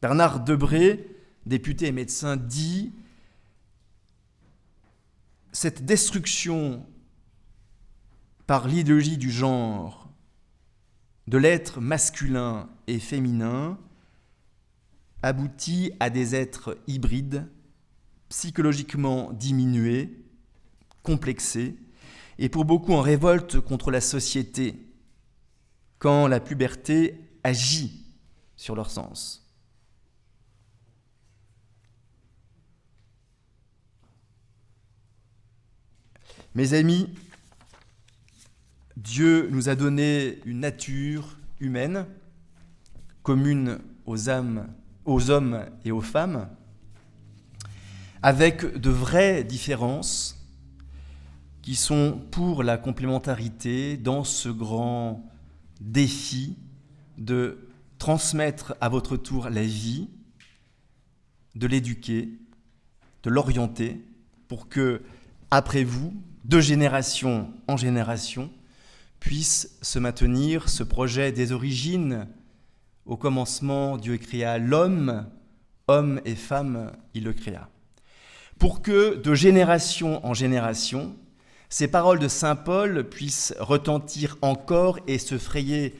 Bernard Debré, député et médecin, dit cette destruction par l'idéologie du genre de l'être masculin et féminin aboutit à des êtres hybrides, psychologiquement diminués, complexés, et pour beaucoup en révolte contre la société, quand la puberté agit sur leur sens. Mes amis, Dieu nous a donné une nature humaine commune aux âmes, aux hommes et aux femmes, avec de vraies différences qui sont pour la complémentarité dans ce grand défi de transmettre à votre tour la vie, de l'éduquer, de l'orienter pour que, après vous, de génération en génération, puisse se maintenir ce projet des origines. Au commencement, Dieu créa l'homme, homme et femme, il le créa. Pour que de génération en génération, ces paroles de Saint Paul puissent retentir encore et se frayer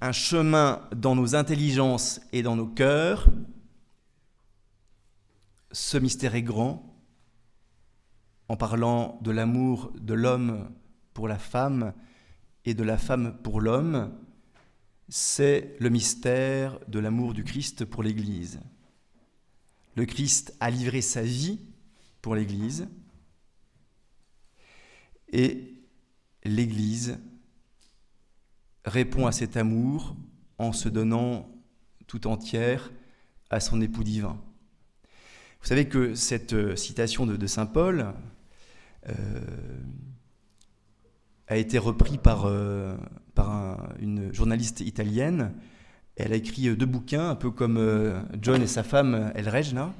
un chemin dans nos intelligences et dans nos cœurs, ce mystère est grand, en parlant de l'amour de l'homme pour la femme et de la femme pour l'homme, c'est le mystère de l'amour du Christ pour l'Église. Le Christ a livré sa vie pour l'Église et l'Église répond à cet amour en se donnant tout entière à son époux divin. Vous savez que cette euh, citation de, Saint Paul euh, a été reprise par, euh, par une journaliste italienne. Elle a écrit deux bouquins, un peu comme John et sa femme El Regna.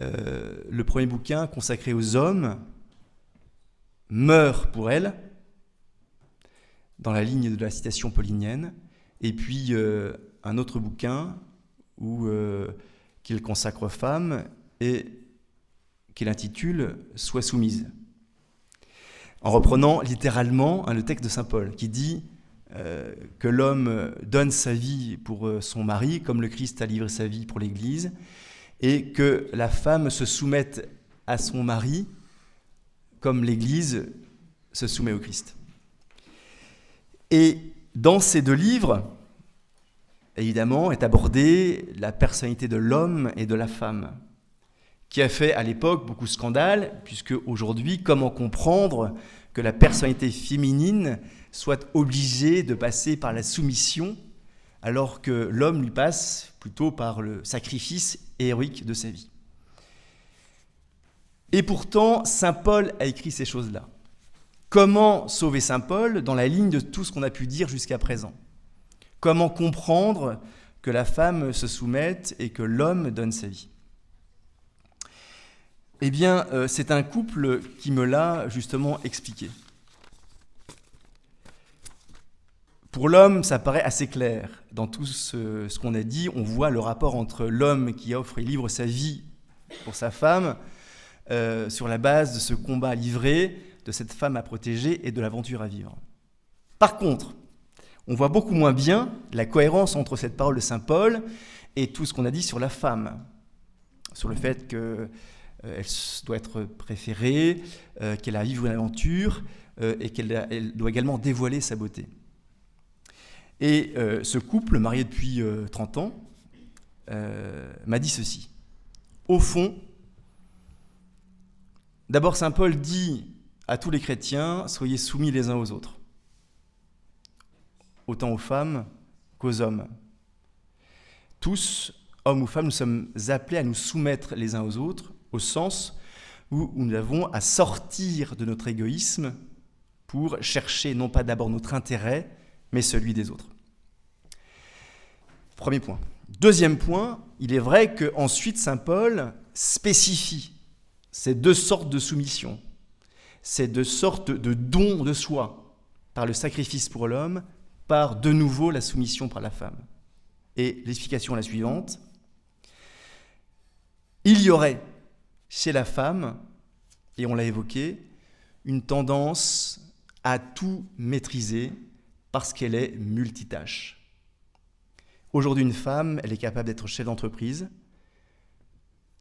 le premier bouquin consacré aux hommes meurt pour elle, dans la ligne de la citation paulinienne, et puis un autre bouquin où qu'il consacre aux femmes et qu'il intitule Sois soumise. En reprenant littéralement hein, le texte de Saint Paul qui dit euh, que l'homme donne sa vie pour euh, son mari comme le Christ a livré sa vie pour l'Église et que la femme se soumette à son mari comme l'Église se soumet au Christ. Et dans ces deux livres, évidemment, est abordée la personnalité de l'homme et de la femme qui a fait à l'époque beaucoup de scandale, puisque aujourd'hui, comment comprendre que la personnalité féminine soit obligée de passer par la soumission, alors que l'homme lui passe plutôt par le sacrifice héroïque de sa vie? Et pourtant, Saint Paul a écrit ces choses-là. Comment sauver Saint Paul dans la ligne de tout ce qu'on a pu dire jusqu'à présent? Comment comprendre que la femme se soumette et que l'homme donne sa vie? Eh bien, euh, c'est un couple qui me l'a justement expliqué. Pour l'homme, ça paraît assez clair. Dans tout ce, qu'on a dit, on voit le rapport entre l'homme qui offre et livre sa vie pour sa femme, euh, sur la base de ce combat livré, de cette femme à protéger et de l'aventure à vivre. Par contre, on voit beaucoup moins bien la cohérence entre cette parole de Saint Paul et tout ce qu'on a dit sur la femme, sur le fait que euh, doit être préférée, euh, qu'elle a à vivre une aventure et qu'elle doit également dévoiler sa beauté. Et ce couple, marié depuis 30 ans, m'a dit ceci. Au fond, d'abord Saint Paul dit à tous les chrétiens, soyez soumis les uns aux autres, autant aux femmes qu'aux hommes. Tous, hommes ou femmes, nous sommes appelés à nous soumettre les uns aux autres au sens où nous avons à sortir de notre égoïsme pour chercher non pas d'abord notre intérêt, mais celui des autres. Premier point. Deuxième point, il est vrai qu'ensuite Saint Paul spécifie ces deux sortes de soumission, ces deux sortes de dons de soi, par le sacrifice pour l'homme, par de nouveau la soumission par la femme. Et l'explication est la suivante. Il y aurait chez la femme, et on l'a évoqué, une tendance à tout maîtriser parce qu'elle est multitâche. Aujourd'hui, une femme, elle est capable d'être chef d'entreprise,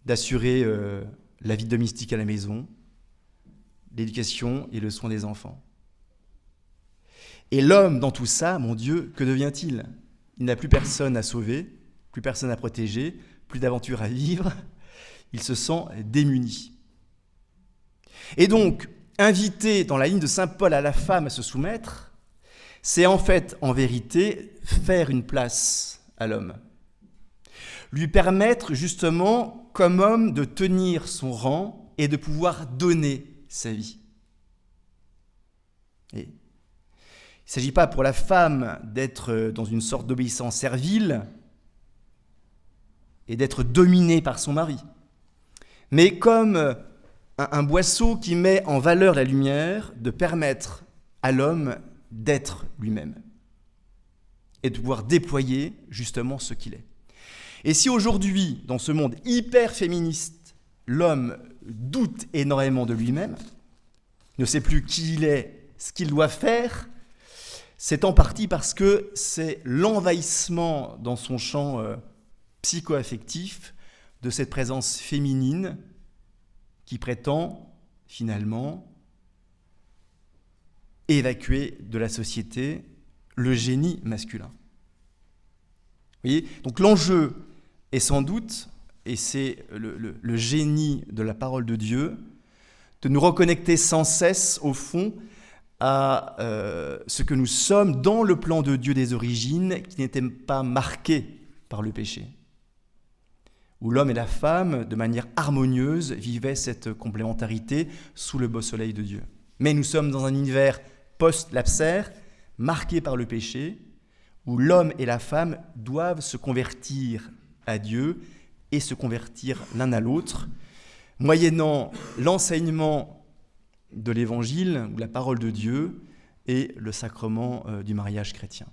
d'assurer euh, la vie domestique à la maison, l'éducation et le soin des enfants. Et l'homme, dans tout ça, mon Dieu, que devient-il? Il, n'a plus personne à sauver, plus personne à protéger, plus d'aventure à vivre, il se sent démuni. Et donc, inviter dans la ligne de Saint Paul à la femme à se soumettre, c'est en fait, en vérité, faire une place à l'homme. Lui permettre justement, comme homme, de tenir son rang et de pouvoir donner sa vie. Il ne s'agit pas pour la femme d'être dans une sorte d'obéissance servile et d'être dominée par son mari mais comme un, boisseau qui met en valeur la lumière, de permettre à l'homme d'être lui-même et de pouvoir déployer justement ce qu'il est. Et si aujourd'hui, dans ce monde hyper féministe, l'homme doute énormément de lui-même, ne sait plus qui il est, ce qu'il doit faire, c'est en partie parce que c'est l'envahissement dans son champ euh, psycho-affectif de cette présence féminine qui prétend finalement évacuer de la société le génie masculin. voyez? Donc l'enjeu est sans doute, et c'est le, génie de la parole de Dieu, de nous reconnecter sans cesse, au fond, à euh, ce que nous sommes dans le plan de Dieu des origines, qui n'était pas marqué par le péché, où l'homme et la femme, de manière harmonieuse, vivaient cette complémentarité sous le beau soleil de Dieu. Mais nous sommes dans un univers post-lapsaire, marqué par le péché, où l'homme et la femme doivent se convertir à Dieu et se convertir l'un à l'autre, moyennant l'enseignement de l'Évangile ou la parole de Dieu et le sacrement euh, du mariage chrétien.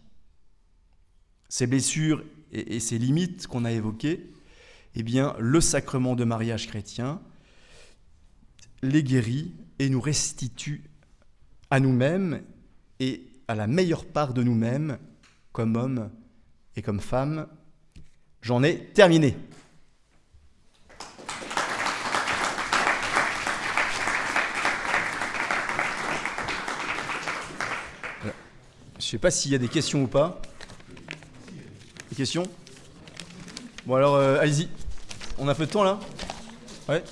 Ces blessures et, ces limites qu'on a évoquées, eh bien, le sacrement de mariage chrétien les guérit et nous restitue à nous-mêmes et à la meilleure part de nous-mêmes comme hommes et comme femmes. J'en ai terminé. Je ne sais pas s'il y a des questions ou pas. Des questions? Bon alors, euh, allez-y. On a peu de temps là? Ouais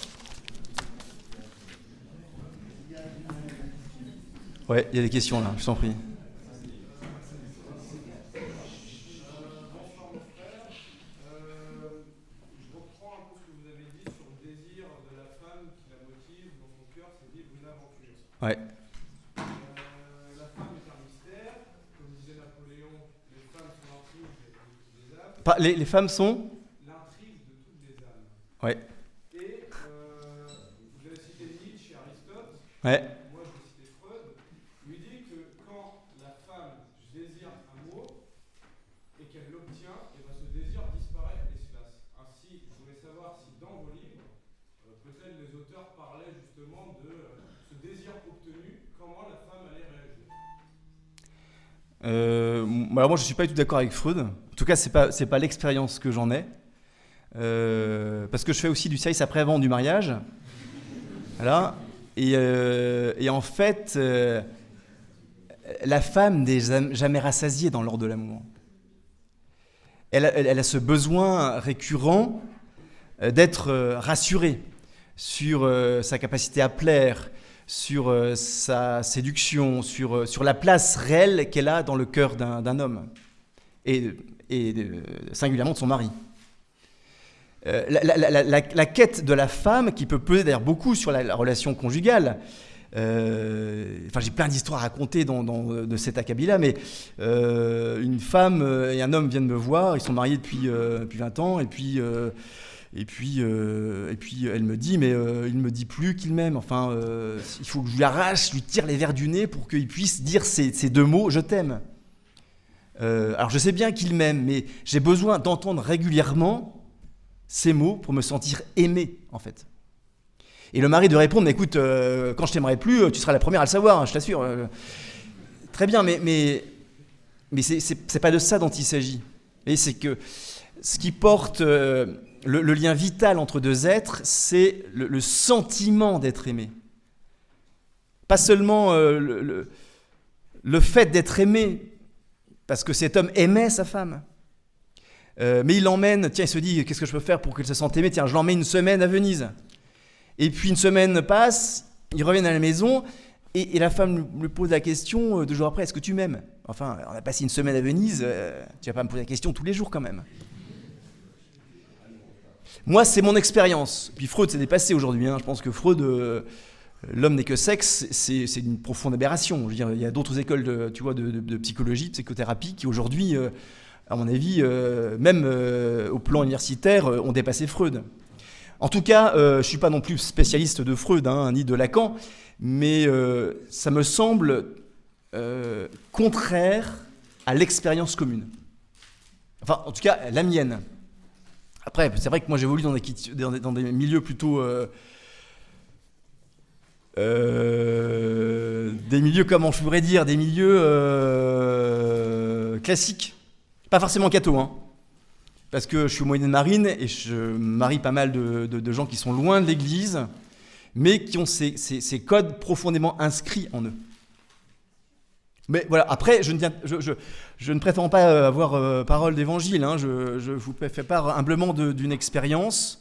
Ouais, il y a des questions là, je t'en prie. Les, les, femmes sont L'intrigue de toutes les âmes. Ouais. Et euh, vous avez cité Nietzsche et Aristote. Ouais. Moi, je vais citer Freud. Il dit que quand la femme désire un mot et qu'elle l'obtient, et ben, ce désir disparaît de l'espace. Ainsi, je voulais savoir si dans vos livres, euh, peut-être les auteurs parlaient justement de euh, ce désir obtenu, comment la femme allait réagir. Euh, alors moi, je suis pas du tout d'accord avec Freud. En tout cas, c'est pas pas l'expérience que j'en ai, euh, parce que je fais aussi du service après-vente du mariage, voilà. Et, euh, en fait, la femme n'est jamais rassasiée dans l'ordre de l'amour. Elle, elle, a ce besoin récurrent d'être rassurée sur sa capacité à plaire, sur sa séduction, sur, sur la place réelle qu'elle a dans le cœur d'un homme. Et et singulièrement de son mari. Euh, la, quête de la femme, qui peut peser d'ailleurs beaucoup sur la, relation conjugale, euh, enfin, j'ai plein d'histoires à raconter de cet acabit-là, mais euh, une femme et un homme viennent me voir, ils sont mariés depuis, depuis 20 ans, et puis, et, puis, et puis elle me dit, mais il ne me dit plus qu'il m'aime. Enfin, il faut que je lui arrache, lui tire les verres du nez pour qu'il puisse dire ces, deux mots, je t'aime. Euh, alors je sais bien qu'il m'aime, mais j'ai besoin d'entendre régulièrement ces mots pour me sentir aimé, en fait. Et le mari de répondre, mais écoute, euh, quand je t'aimerai plus, tu seras la première à le savoir, hein, je t'assure. Euh. très bien, mais, mais, mais c'est pas de ça dont il s'agit. Et c'est que ce qui porte le, lien vital entre deux êtres, c'est le, sentiment d'être aimé. Pas seulement le, le fait d'être aimé, parce que cet homme aimait sa femme. Euh, mais il l'emmène, tiens, il se dit, qu'est-ce que je peux faire pour qu'elle se sente aimée Tiens, je l'emmène une semaine à Venise. Et puis une semaine passe, ils reviennent à la maison, et, la femme lui pose la question euh, deux jours après, est-ce que tu m'aimes? Enfin, on a passé une semaine à Venise, euh, tu vas pas me poser la question tous les jours quand même. Moi, c'est mon expérience. Puis Freud s'est dépassé aujourd'hui. Hein. Je pense que Freud, l'homme n'est que sexe, c'est une profonde aberration. il y a d'autres écoles de, tu de, psychologie, de psychothérapie qui aujourd'hui, euh, à mon avis, euh, même euh, au plan universitaire, ont dépassé Freud. En tout cas, je ne suis pas non plus spécialiste de Freud hein, ni de Lacan, mais ça me semble contraire à l'expérience commune. Enfin, en tout cas, la mienne. Après, c'est vrai que moi j'évolue dans des, milieux plutôt euh, des milieux, comment je pourrais dire, des milieux euh, classiques. Pas forcément catho, hein. Parce que je suis au moyen marine et je marie pas mal de, gens qui sont loin de l'église, mais qui ont ces, codes profondément inscrits en eux. Mais voilà, après, je ne, je, prétends pas euh, avoir euh, parole d'évangile. hein. Je, vous fais part humblement d'une expérience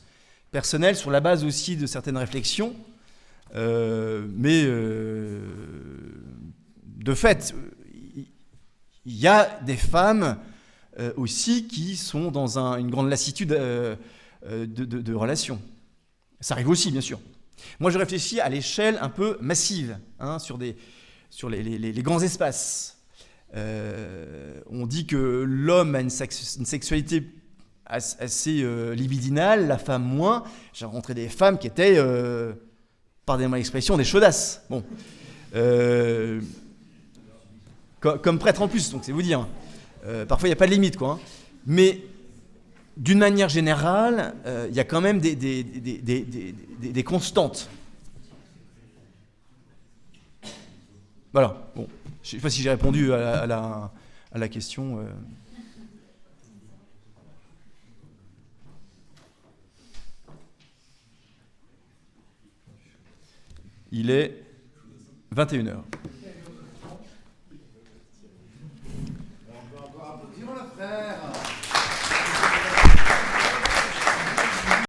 personnelle sur la base aussi de certaines réflexions. Euh, mais de fait, il y a des femmes aussi qui sont dans un- une grande lassitude de, de- de relations. Ça arrive aussi, bien sûr. Moi, je réfléchis à l'échelle un peu massive, hein, sur, des, sur les, grands espaces. Euh, on dit que l'homme a une, sex- une sexualité as- assez euh, libidinale, la femme moins. J'ai rencontré des femmes qui étaient, euh, pardonnez-moi l'expression, des chaudasses. Bon. Euh, co- comme prêtre en plus, donc c'est vous dire. Parfois, il n'y a pas de limite, quoi. hein. Mais d'une manière générale, il y a quand même des constantes. Voilà. Bon, je ne sais pas si j'ai répondu à la, à la- à la question. euh. Il est 21h. On peut encore applaudir le frère.